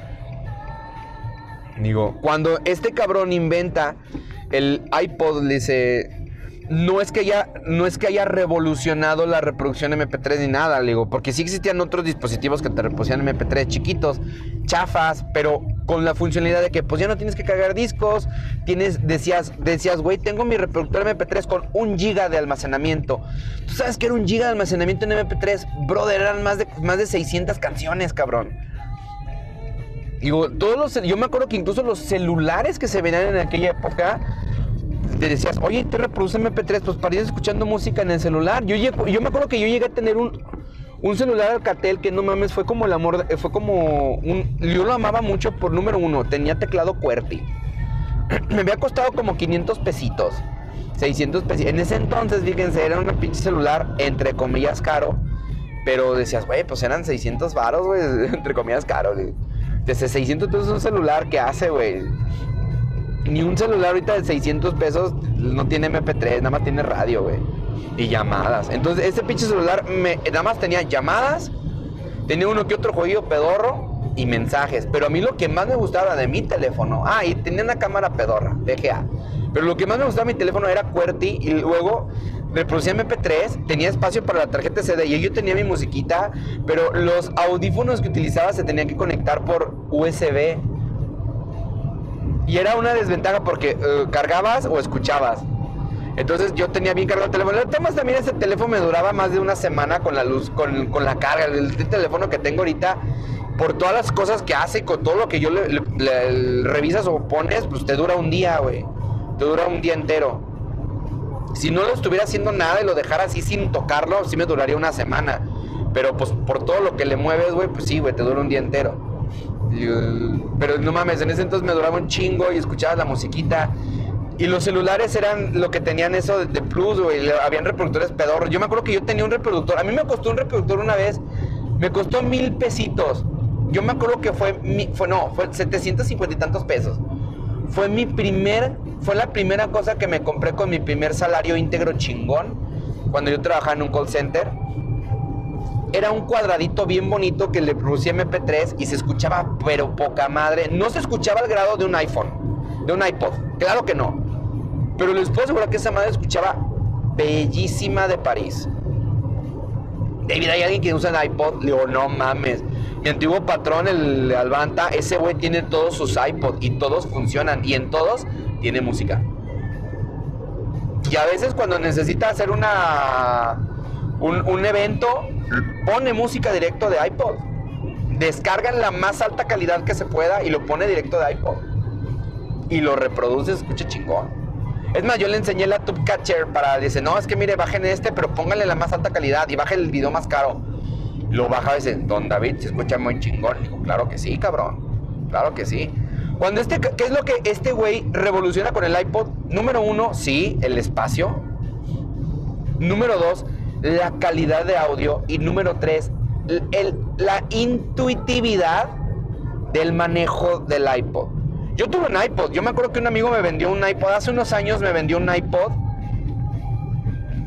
Digo, cuando este cabrón inventa el iPod, le dice, no es que haya, no es que haya revolucionado la reproducción MP3 ni nada, le digo, porque sí existían otros dispositivos que te reproducían MP3 chiquitos, chafas, pero con la funcionalidad de que pues ya no tienes que cargar discos, tienes, decías, decías, güey, tengo mi reproductor MP3 con un giga de almacenamiento. ¿Tú sabes que era un giga de almacenamiento en MP3? Brother, eran más de, más de 600 canciones, cabrón. Digo, todos los, yo me acuerdo que incluso los celulares que se venían en aquella época te decías, oye, te reproduce MP3, pues para escuchando música en el celular. Yo, yo me acuerdo que yo llegué a tener un, un celular Alcatel que no mames, fue como el amor, fue como un, yo lo amaba mucho por número uno, tenía teclado QWERTY. me había costado como 500 pesitos, 600 pesitos. En ese entonces, fíjense, era un pinche celular, entre comillas, caro. Pero decías, güey, pues eran 600 varos, güey, entre comillas, caro. Desde 600 pesos un celular, ¿qué hace, güey? Ni un celular ahorita de 600 pesos no tiene MP3, nada más tiene radio, güey. Y llamadas. Entonces, ese pinche celular me, nada más tenía llamadas, tenía uno que otro jueguillo pedorro y mensajes. Pero a mí lo que más me gustaba de mi teléfono, ah, y tenía una cámara pedorra, VGA. Pero lo que más me gustaba de mi teléfono era QWERTY y luego reproducía MP3, tenía espacio para la tarjeta CD y yo tenía mi musiquita, pero los audífonos que utilizaba se tenían que conectar por USB. Y era una desventaja porque eh, cargabas o escuchabas. Entonces yo tenía bien cargado el teléfono. Además también ese teléfono me duraba más de una semana con la luz, con, con la carga. El, teléfono que tengo ahorita, por todas las cosas que hace con todo lo que yo le, revisas o pones, pues te dura un día, güey. Te dura un día entero. Si no lo estuviera haciendo nada y lo dejara así sin tocarlo, sí me duraría una semana. Pero pues por todo lo que le mueves, güey, pues sí, güey, te dura un día entero pero no mames, en ese entonces me duraba un chingo y escuchabas la musiquita. Y los celulares eran lo que tenían eso de, plus, güey. Habían reproductores pedorros. Yo me acuerdo que yo tenía un reproductor. A mí me costó un reproductor una vez Me costó mil pesitos. Yo me acuerdo que fue, mi, fue no, fue 750 y tantos pesos. Fue mi primer, fue la primera cosa que me compré con mi primer salario íntegro chingón cuando yo trabajaba en un call center. Era un cuadradito bien bonito que le puse MP3 y se escuchaba pero poca madre. No se escuchaba al grado de un iPhone, de un iPod. Claro que no. Pero les puedo asegurar que esa madre escuchaba bellísima de París. David, hay alguien que usa el iPod. Le digo, no mames. Mi antiguo patrón, el Albanta, ese güey tiene todos sus iPod y todos funcionan. Y en todos tiene música. Y a veces cuando necesita hacer una un, un evento, pone música directo de iPod. Descarga en la más alta calidad que se pueda y lo pone directo de iPod. Y lo reproduce, escucha chingón. Es más, yo le enseñé la Tube Catcher para, dice, no, es que mire, bajen este, pero póngale la más alta calidad y baje el video más caro. Lo baja a veces, don David, se escucha muy chingón. Digo, claro que sí, cabrón. Claro que sí. Cuando este, ¿qué es lo que este güey revoluciona con el iPod? Número uno, sí, el espacio. Número dos, la calidad de audio. Y número tres, el, la intuitividad del manejo del iPod. Yo tuve un iPod. Yo me acuerdo que un amigo me vendió un iPod. Hace unos años me vendió un iPod.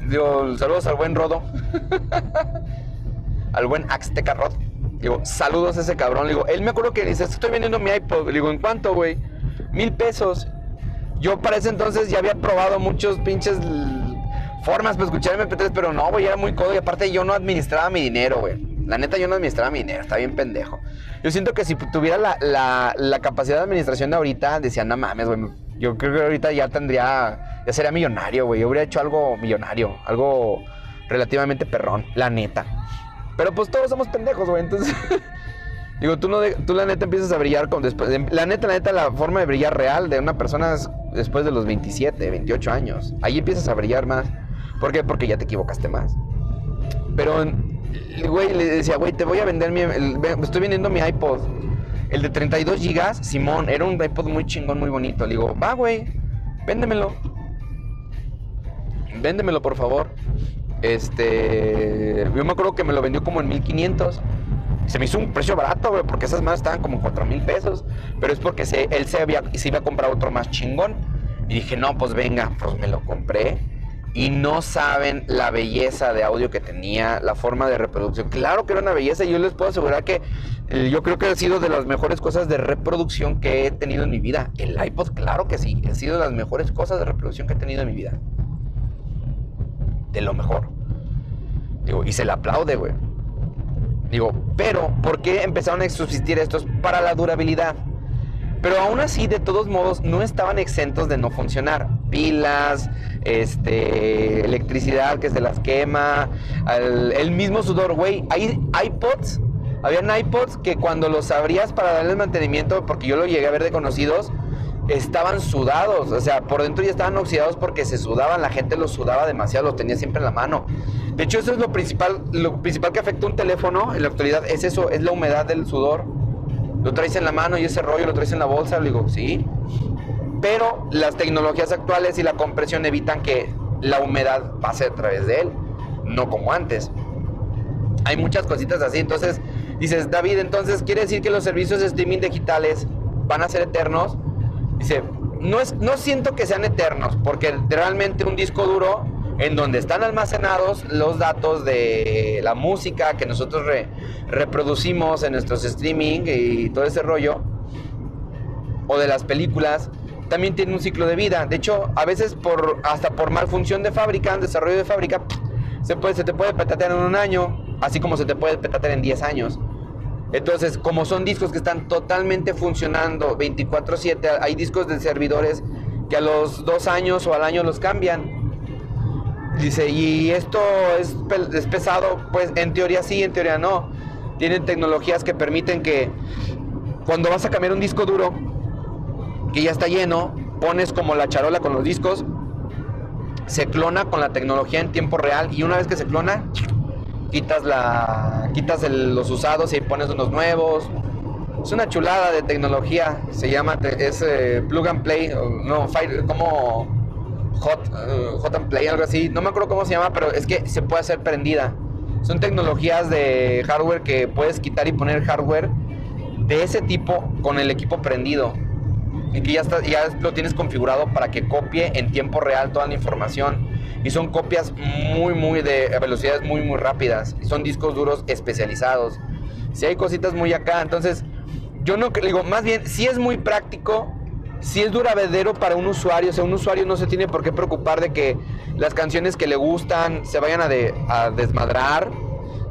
Digo, saludos al buen Rodo. al buen Axteca Rod. Digo, saludos a ese cabrón. digo, él me acuerdo que dice, estoy vendiendo mi iPod. Digo, ¿en cuánto, güey? Mil pesos. Yo para ese entonces ya había probado muchos pinches formas para escuchar MP3, pero no, güey, era muy codo. Y aparte yo no administraba mi dinero, güey. La neta, yo no administraba mi dinero, está bien pendejo. Yo siento que si tuviera la, capacidad de administración de ahorita, decía, no mames, güey. Yo creo que ahorita ya tendría, ya sería millonario, güey. Yo hubiera hecho algo millonario, algo relativamente perrón, la neta. Pero pues todos somos pendejos, güey. Entonces, digo, tú, no tú la neta empiezas a brillar con después. La neta, la neta, la forma de brillar real de una persona es después de los 27, 28 años. Ahí empiezas a brillar más. ¿Por qué? Porque ya te equivocaste más. Pero güey, le decía, güey, te voy a vender mi. estoy vendiendo mi iPod. El de 32 gigas, Simón, era un iPod muy chingón, muy bonito. Le digo, va, güey, véndemelo. Véndemelo, por favor. Este. Yo me acuerdo que me lo vendió como en 1500. Se me hizo un precio barato, güey, porque esas más estaban como 4 mil pesos. Pero es porque se, él se, había, se iba a comprar otro más chingón. Y dije, no, pues venga, pues me lo compré y no saben la belleza de audio que tenía, la forma de reproducción. Claro que era una belleza y yo les puedo asegurar que eh, yo creo que ha sido de las mejores cosas de reproducción que he tenido en mi vida. El iPod, claro que sí, ha sido de las mejores cosas de reproducción que he tenido en mi vida. De lo mejor. Digo, y se le aplaude, güey. Digo, pero ¿por qué empezaron a subsistir estos? Para la durabilidad. Pero aún así, de todos modos, no estaban exentos de no funcionar. Pilas, este, electricidad que se las quema, el mismo sudor, güey. Hay iPods, habían iPods que cuando los abrías para darles mantenimiento, porque yo lo llegué a ver de conocidos, estaban sudados, o sea, por dentro ya estaban oxidados porque se sudaban, la gente los sudaba demasiado, los tenía siempre en la mano. De hecho, eso es lo principal, lo principal que afecta un teléfono en la actualidad, es eso, es la humedad del sudor lo traes en la mano y ese rollo lo traes en la bolsa. Le digo, sí. Pero las tecnologías actuales y la compresión evitan que la humedad pase a través de él, no como antes. Hay muchas cositas así. Entonces, dices, David, entonces quiere decir que los servicios de streaming digitales van a ser eternos. Dice, no, es, no siento que sean eternos, porque realmente un disco duro en donde están almacenados los datos de la música que nosotros reproducimos en nuestros streaming y todo ese rollo, o de las películas, también tiene un ciclo de vida. De hecho, a veces por hasta por malfunción de fábrica, desarrollo de fábrica, se, puede, se te puede petatear en un año, así como se te puede petatear en 10 años. Entonces, como son discos que están totalmente funcionando 24/7, hay discos de servidores que a los dos años o al año los cambian. Dice, ¿y esto es, es, pesado? Pues en teoría sí, en teoría no. Tienen tecnologías que permiten que cuando vas a cambiar un disco duro, que ya está lleno, pones como la charola con los discos, se clona con la tecnología en tiempo real y una vez que se clona, quitas, la, quitas los usados y pones unos nuevos. Es una chulada de tecnología, se llama, es eh, plug and play, no, fire, como Hot, uh, Play, algo así. No me acuerdo cómo se llama, pero es que se puede hacer prendida. Son tecnologías de hardware que puedes quitar y poner hardware de ese tipo con el equipo prendido. Y que ya, lo tienes configurado para que copie en tiempo real toda la información. Y son copias muy, muy de velocidades muy, muy rápidas. Y son discos duros especializados. Si hay cositas muy acá, entonces yo no digo, más bien, si es muy práctico, si es duradero para un usuario, o sea, un usuario no se tiene por qué preocupar de que las canciones que le gustan se vayan a, desmadrar,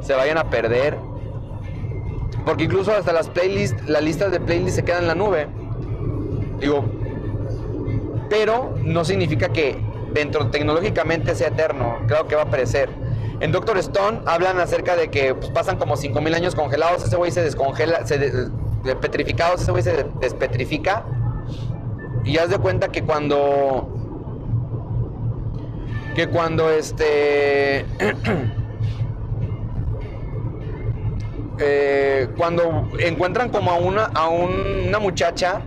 se vayan a perder. Porque incluso hasta las playlists, las listas de playlists se quedan en la nube. Digo, pero no significa que dentro tecnológicamente sea eterno. Creo que va a perecer. En Doctor Stone hablan acerca de que pues, pasan como 5000 años congelados, ese güey se descongela, se de, petrificados, ese güey se despetrifica. Y haz de cuenta que cuando que cuando este eh, cuando encuentran como a una a una muchacha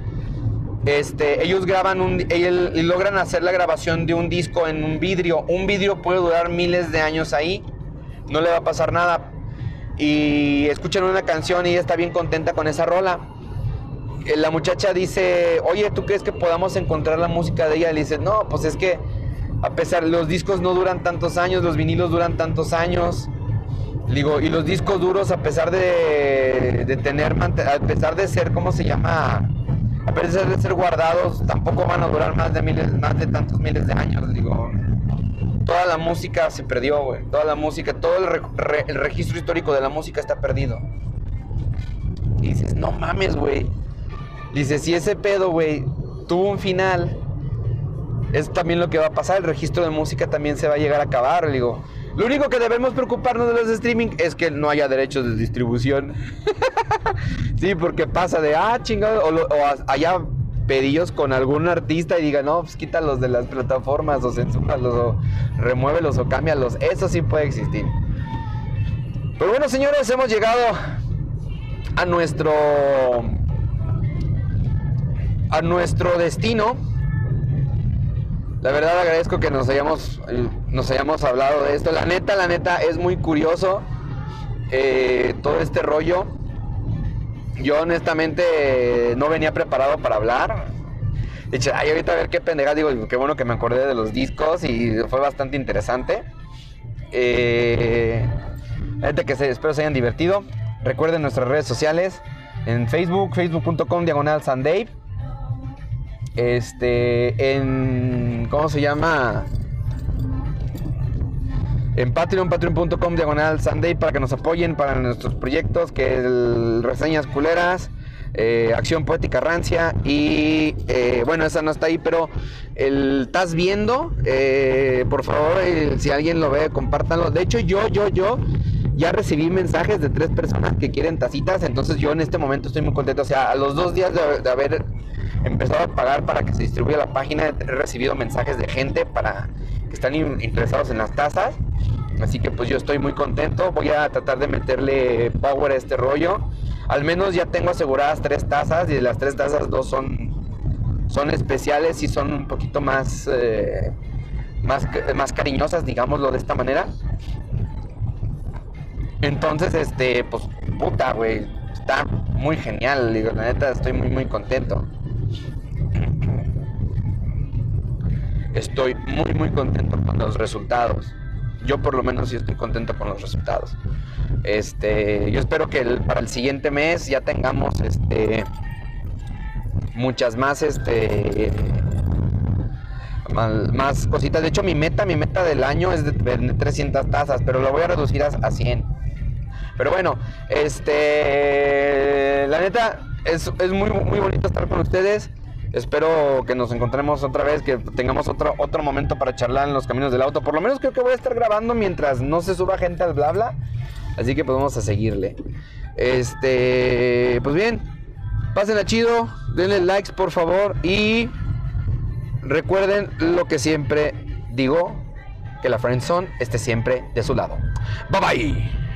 este, ellos graban un, logran hacer la grabación de un disco en un vidrio. Un vidrio puede durar miles de años ahí, no le va a pasar nada. Y escuchan una canción y ella está bien contenta con esa rola. La muchacha dice, oye, ¿tú crees que podamos encontrar la música de ella? Le dice, no, pues es que a pesar, los discos no duran tantos años, los vinilos duran tantos años. Digo, y los discos duros, a pesar de, de tener, a pesar de ser, ¿cómo se llama? A pesar de ser guardados, tampoco van a durar más de miles, más de tantos miles de años. Digo, toda la música se perdió, güey. Toda la música, todo el, registro histórico de la música está perdido. Dices, no mames, güey. Dices, si ese pedo, güey, tuvo un final es también lo que va a pasar. El registro de música también se va a llegar a acabar. Digo, lo único que debemos preocuparnos de los streaming es que no haya derechos de distribución. sí, porque pasa de, ah, chingado, o, haya pedidos con algún artista y diga, no, pues quítalos de las plataformas o censúralos o remuévelos o cámbialos. Eso sí puede existir. Pero bueno, señores, hemos llegado a nuestro a nuestro destino. La verdad agradezco que nos hayamos, nos hayamos hablado de esto. La neta, la neta, es muy curioso eh, todo este rollo. Yo honestamente no venía preparado para hablar. Hecho, ay, ahorita a ver qué pendeja digo, qué bueno que me acordé de los discos y fue bastante interesante. Eh, que se, espero se hayan divertido. Recuerden nuestras redes sociales en Facebook, facebook.com diagonal Sandave este, en, ¿cómo se llama? En Patreon, patreon.com diagonal Sunday para que nos apoyen para nuestros proyectos, que es reseñas culeras, eh, acción poética rancia y eh, bueno, esa no está ahí, pero el estás viendo, eh, por favor, si alguien lo ve, compártanlo. De hecho, yo, yo, yo ya recibí mensajes de tres personas que quieren tacitas, entonces yo en este momento estoy muy contento. O sea, a los dos días de haber empezado a pagar para que se distribuya la página. He recibido mensajes de gente para que están interesados en las tazas. Así que pues yo estoy muy contento. Voy a tratar de meterle power a este rollo. Al menos ya tengo aseguradas tres tazas y de las tres tazas dos son, son especiales y son un poquito más, eh, más, más cariñosas, digámoslo de esta manera. Entonces, este, pues, puta, güey, está muy genial, digo, la neta, estoy muy, muy contento. Estoy muy muy contento con los resultados. Yo por lo menos sí estoy contento con los resultados. Este, yo espero que para el siguiente mes ya tengamos este muchas más este más, cositas. De hecho, mi meta, mi meta del año es de vender 300 tazas, pero lo voy a reducir a, a 100. Pero bueno, este la neta es, es muy muy bonito estar con ustedes. Espero que nos encontremos otra vez, que tengamos otro, otro momento para charlar en los caminos del auto. Por lo menos creo que voy a estar grabando mientras no se suba gente al bla bla. Así que pues vamos a seguirle. Este, pues bien, pásenla chido, denle likes por favor y recuerden lo que siempre digo, que la friendzone esté siempre de su lado. Bye bye.